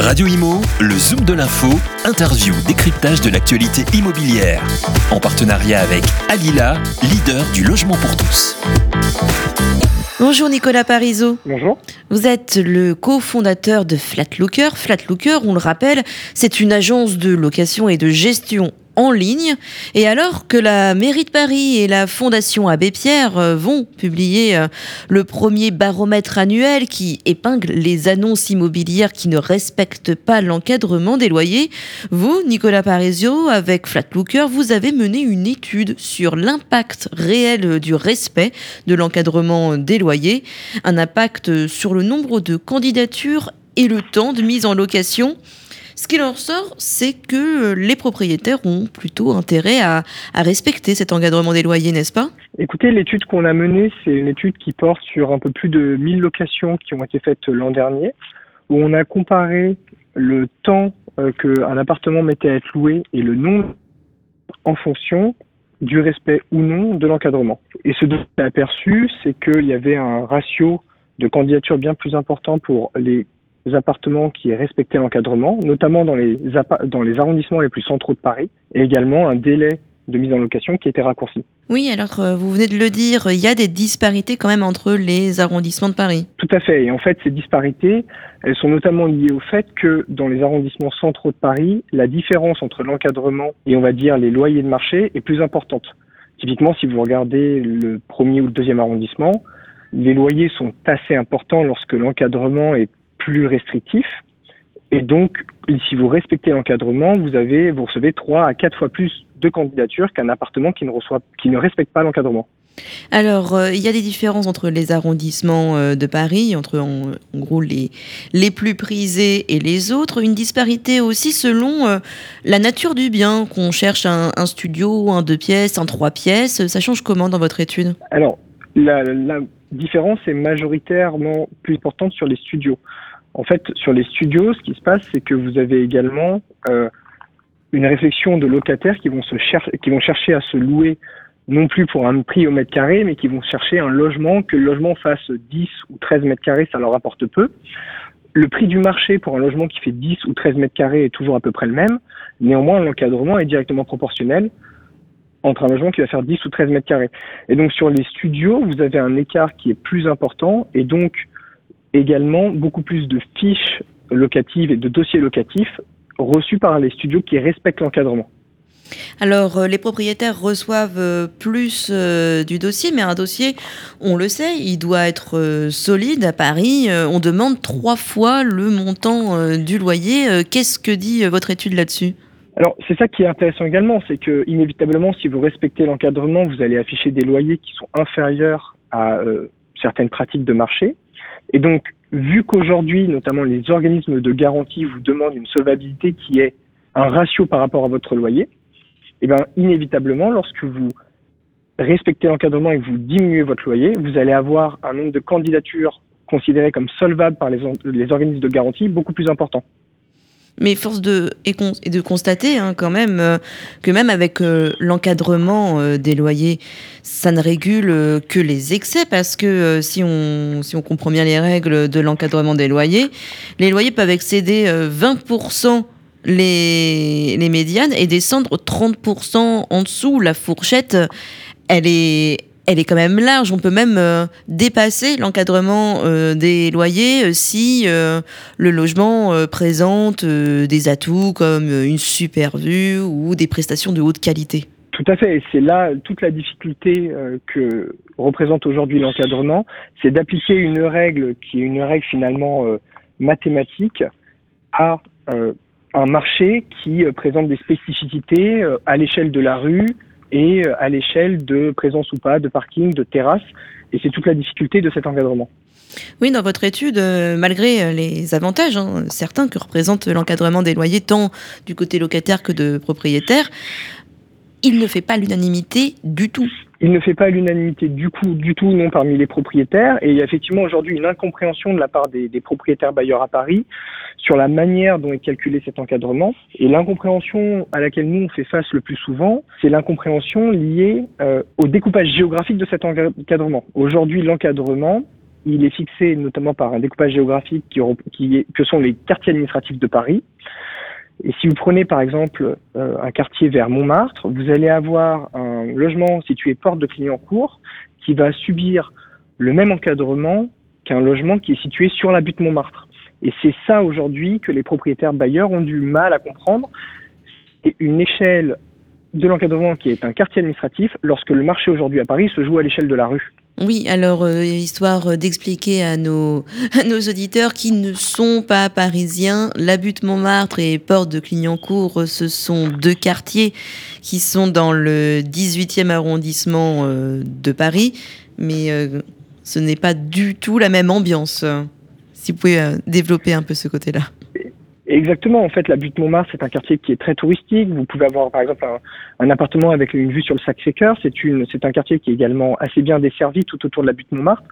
Radio Imo, le Zoom de l'info, interview, décryptage de l'actualité immobilière. En partenariat avec Alila, leader du logement pour tous. Bonjour Nicolas Parizeau. Bonjour. Vous êtes le cofondateur de Flatlooker. Flatlooker, on le rappelle, c'est une agence de location et de gestion en ligne. Et alors que la mairie de Paris et la Fondation Abbé Pierre euh, vont publier euh, le premier baromètre annuel qui épingle les annonces immobilières qui ne respectent pas l'encadrement des loyers, vous, Nicolas Parisio, avec Flatlooker, vous avez mené une étude sur l'impact réel du respect de l'encadrement des loyers, un impact sur le nombre de candidatures et le temps de mise en location. Ce qui leur sort, c'est que les propriétaires ont plutôt intérêt à, respecter cet encadrement des loyers, n'est-ce pas? Écoutez, l'étude qu'on a menée, c'est une étude qui porte sur un peu plus de 1000 locations qui ont été faites l'an dernier, où on a comparé le temps euh, qu'un appartement mettait à être loué et le nombre en fonction du respect ou non de l'encadrement. Et ce dont on a aperçu, c'est qu'il y avait un ratio de candidatures bien plus important pour les appartements qui respectaient l'encadrement, notamment dans les, dans les arrondissements les plus centraux de Paris, et également un délai de mise en location qui était raccourci. Oui, alors euh, vous venez de le dire, il y a des disparités quand même entre les arrondissements de Paris. Tout à fait, et en fait ces disparités, elles sont notamment liées au fait que dans les arrondissements centraux de Paris, la différence entre l'encadrement et on va dire les loyers de marché est plus importante. Typiquement, si vous regardez le premier ou le deuxième arrondissement, les loyers sont assez importants lorsque l'encadrement est plus restrictif. Et donc, si vous respectez l'encadrement, vous avez, vous recevez trois à quatre fois plus de candidatures qu'un appartement qui ne reçoit, qui ne respecte pas l'encadrement. Alors, euh, il y a des différences entre les arrondissements euh, de Paris, entre en, gros les, les plus prisés et les autres. Une disparité aussi selon euh, la nature du bien, qu'on cherche un, un, studio, un deux pièces, un trois pièces. Ça change comment dans votre étude? Alors, la, la différence est majoritairement plus importante sur les studios. En fait, sur les studios, ce qui se passe, c'est que vous avez également euh, une réflexion de locataires qui vont, se qui vont chercher à se louer non plus pour un prix au mètre carré, mais qui vont chercher un logement, que le logement fasse 10 ou 13 mètres carrés, ça leur apporte peu. Le prix du marché pour un logement qui fait 10 ou 13 mètres carrés est toujours à peu près le même. Néanmoins, l'encadrement est directement proportionnel entre un logement qui va faire 10 ou 13 mètres carrés. Et donc sur les studios, vous avez un écart qui est plus important et donc également beaucoup plus de fiches locatives et de dossiers locatifs reçus par les studios qui respectent l'encadrement. Alors, euh, les propriétaires reçoivent euh, plus euh, du dossier, mais un dossier, on le sait, il doit être solide. À Paris, on demande trois fois le montant du loyer. Qu'est-ce que dit votre étude là-dessus? Alors c'est ça qui est intéressant également, c'est que inévitablement, si vous respectez l'encadrement, vous allez afficher des loyers qui sont inférieurs à certaines pratiques de marché. Et donc, vu qu'aujourd'hui, notamment les organismes de garantie vous demandent une solvabilité qui est un ratio par rapport à votre loyer, eh bien, inévitablement, lorsque vous respectez l'encadrement et que vous diminuez votre loyer, vous allez avoir un nombre de candidatures considérées comme solvables par les, les organismes de garantie beaucoup plus important. Mais force de, et, de constater hein, quand même euh, que même avec euh, l'encadrement euh, des loyers, ça ne régule que les excès parce que si, on, si on comprend bien les règles de l'encadrement des loyers, les loyers peuvent excéder 20% les, les médianes et descendre 30% en dessous. La fourchette, elle est, elle est quand même large. On peut même euh, dépasser l'encadrement euh, des loyers euh, si le logement présente des atouts comme une super vue ou des prestations de haute qualité. Tout à fait, et c'est là toute la difficulté que représente aujourd'hui l'encadrement, c'est d'appliquer une règle qui est une règle finalement mathématique à un marché qui présente des spécificités à l'échelle de la rue, et euh, à l'échelle de présence ou pas de parking, de terrasse. Et c'est toute la difficulté de cet encadrement. Oui, dans votre étude, euh, malgré euh, les avantages, hein, certains que représente l'encadrement des loyers, tant du côté locataire que de propriétaire, il ne fait pas l'unanimité du tout. Il ne fait pas l'unanimité du coup, du tout, non, parmi les propriétaires. Et il y a effectivement aujourd'hui une incompréhension de la part des, propriétaires bailleurs à Paris sur la manière dont est calculé cet encadrement. Et l'incompréhension à laquelle nous on fait face le plus souvent, c'est l'incompréhension liée euh, au découpage géographique de cet encadrement. Aujourd'hui, l'encadrement il est fixé notamment par un découpage géographique qui, qui que sont les quartiers administratifs de Paris. Et si vous prenez par exemple euh, un quartier vers Montmartre, vous allez avoir un logement situé porte de Clignancourt qui va subir le même encadrement qu'un logement qui est situé sur la butte Montmartre. Et c'est ça aujourd'hui que les propriétaires bailleurs ont du mal à comprendre. C'est une échelle de l'encadrement qui est un quartier administratif lorsque le marché aujourd'hui à Paris se joue à l'échelle de la rue. Oui, alors euh, histoire d'expliquer à nos, nos auditeurs qui ne sont pas parisiens, la butte Montmartre et Porte de Clignancourt, ce sont deux quartiers qui sont dans le 18e arrondissement euh, de Paris, mais euh, ce n'est pas du tout la même ambiance. Si vous pouvez développer un peu ce côté-là. Exactement. En fait, la butte Montmartre, c'est un quartier qui est très touristique. Vous pouvez avoir, par exemple, un, appartement avec une vue sur le Sacré-Cœur. C'est une, c'est un quartier qui est également assez bien desservi tout autour de la butte Montmartre.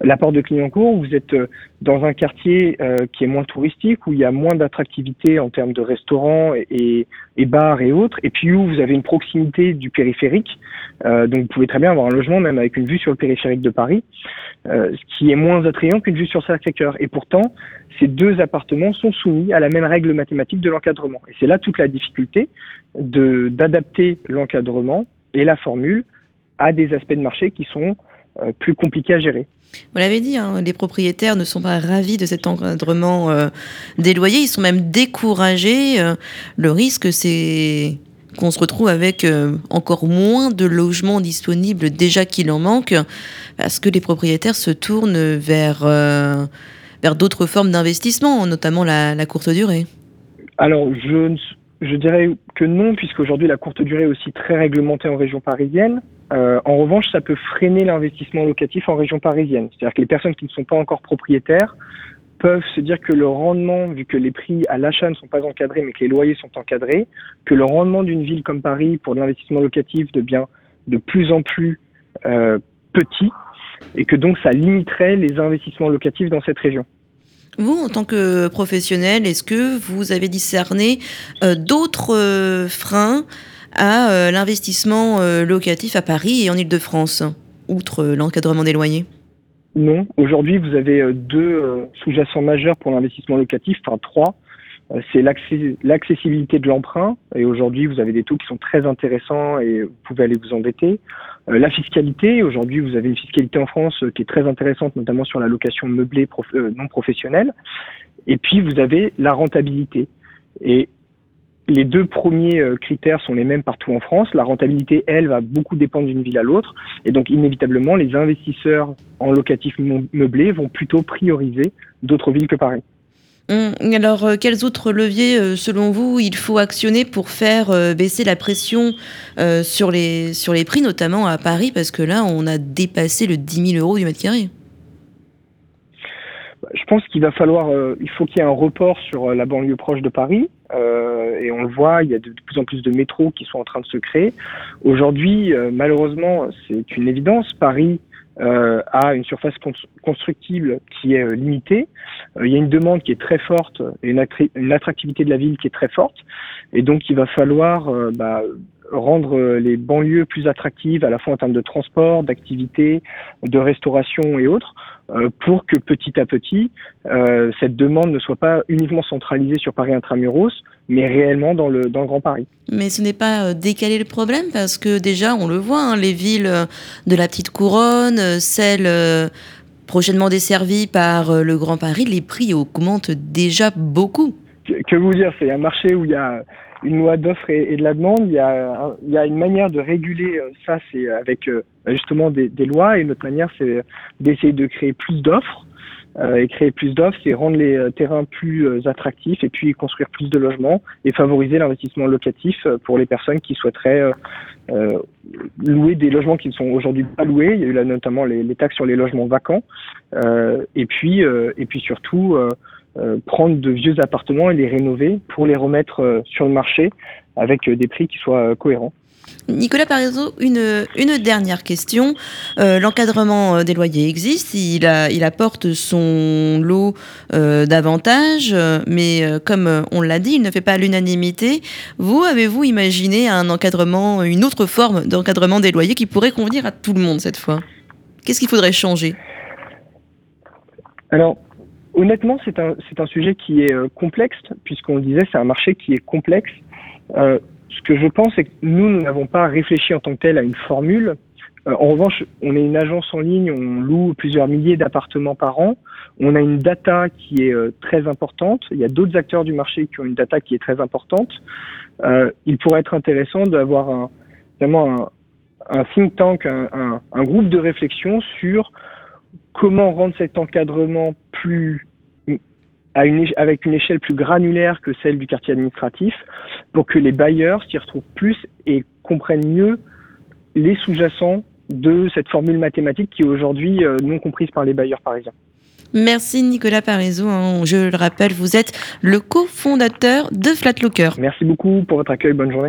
La porte de Clignancourt, vous êtes euh, dans un quartier euh, qui est moins touristique, où il y a moins d'attractivité en termes de restaurants et, et, bars et autres. Et puis où vous avez une proximité du périphérique. Euh, donc, vous pouvez très bien avoir un logement même avec une vue sur le périphérique de Paris, ce qui est moins attrayant qu'une vue sur Sacré-Cœur. Et pourtant, ces deux appartements sont soumis à la même règle mathématique de l'encadrement. Et c'est là toute la difficulté d'adapter l'encadrement et la formule à des aspects de marché qui sont euh, plus compliqués à gérer. Vous l'avez dit, hein, les propriétaires ne sont pas ravis de cet encadrement euh, des loyers, ils sont même découragés. Euh, le risque, c'est qu'on se retrouve avec encore moins de logements disponibles déjà qu'il en manque, parce que les propriétaires se tournent vers vers d'autres formes d'investissement, notamment la, courte durée Alors, je, je dirais que non, puisqu'aujourd'hui la courte durée est aussi très réglementée en région parisienne. Euh, en revanche, ça peut freiner l'investissement locatif en région parisienne. C'est-à-dire que les personnes qui ne sont pas encore propriétaires peuvent se dire que le rendement, vu que les prix à l'achat ne sont pas encadrés, mais que les loyers sont encadrés, que le rendement d'une ville comme Paris pour l'investissement locatif devient de plus en plus euh, petit, et que donc ça limiterait les investissements locatifs dans cette région. Vous, en tant que professionnel, est-ce que vous avez discerné euh, d'autres freins à euh, l'investissement locatif à Paris et en Ile-de-France, outre l'encadrement des loyers Non. Aujourd'hui, vous avez deux sous-jacents majeurs pour l'investissement locatif, enfin trois. C'est l'accessibilité de l'emprunt. Et aujourd'hui, vous avez des taux qui sont très intéressants et vous pouvez aller vous endetter. Euh, la fiscalité, aujourd'hui, vous avez une fiscalité en France euh, qui est très intéressante, notamment sur la location meublée euh, non professionnelle. Et puis, vous avez la rentabilité. Et les deux premiers critères sont les mêmes partout en France. La rentabilité, elle, va beaucoup dépendre d'une ville à l'autre. Et donc, inévitablement, les investisseurs en locatif meublé vont plutôt prioriser d'autres villes que Paris. Hum, alors, euh, quels autres leviers, euh, selon vous, il faut actionner pour faire euh, baisser la pression sur, les, sur les prix, notamment à Paris, parce que là, on a dépassé le 10 000 euros du mètre carré je pense qu'il va falloir, il faut qu'il y ait un report sur la banlieue proche de Paris, et on le voit, il y a de, plus en plus de métros qui sont en train de se créer. Aujourd'hui, malheureusement, c'est une évidence, Paris euh, a une surface constructible qui est euh, limitée. Euh, il y a une demande qui est très forte et une, une, attractivité de la ville qui est très forte. Et donc, il va falloir bah, rendre les banlieues plus attractives à la fois en termes de transport, d'activité, de restauration et autres, pour que petit à petit, cette demande ne soit pas uniquement centralisée sur Paris intramuros, mais réellement dans le, dans le Grand Paris. Mais ce n'est pas euh, décaler le problème parce que déjà, on le voit, hein, les villes euh, de la petite couronne, euh, celles prochainement desservies par le Grand Paris, les prix augmentent déjà beaucoup. Que, vous dire, c'est un marché où il y a une loi d'offre et, de la demande, il y, a, il y a une manière de réguler ça, c'est avec justement des, des lois, et notre manière, c'est d'essayer de créer plus d'offres. Euh, et créer plus d'offres, c'est rendre les euh, terrains plus euh, attractifs et puis construire plus de logements et favoriser l'investissement locatif pour les personnes qui souhaiteraient louer des logements qui ne sont aujourd'hui pas loués. Il y a eu là notamment les, les taxes sur les logements vacants. Et puis et puis surtout prendre de vieux appartements et les rénover pour les remettre sur le marché avec des prix qui soient cohérents. Nicolas Parizeau, une, une dernière question. Euh, l'encadrement euh, des loyers existe, il, a, il apporte son lot euh, d'avantages, mais comme on l'a dit, il ne fait pas l'unanimité. Vous, avez-vous imaginé un encadrement, une autre forme d'encadrement des loyers qui pourrait convenir à tout le monde cette fois? Qu'est-ce qu'il faudrait changer? Alors, honnêtement, c'est un, c'est un sujet qui est euh, complexe, puisqu'on le disait, c'est un marché qui est complexe. Euh, ce que je pense, c'est que nous, nous n'avons pas réfléchi en tant que tel à une formule. Euh, en revanche, on est une agence en ligne, on loue plusieurs milliers d'appartements par an. On a une data qui est très importante. Il y a d'autres acteurs du marché qui ont une data qui est très importante. Il pourrait être intéressant d'avoir un, vraiment un, think tank, un, groupe de réflexion sur comment rendre cet encadrement plus à une, avec une échelle plus granulaire que celle du quartier administratif pour que les bailleurs s'y retrouvent plus et comprennent mieux les sous-jacents de cette formule mathématique qui est aujourd'hui euh, non comprise par les bailleurs parisiens. Merci Nicolas Parizeau. Hein. Je le rappelle, vous êtes le cofondateur de Flatlooker. Merci beaucoup pour votre accueil. Bonne journée.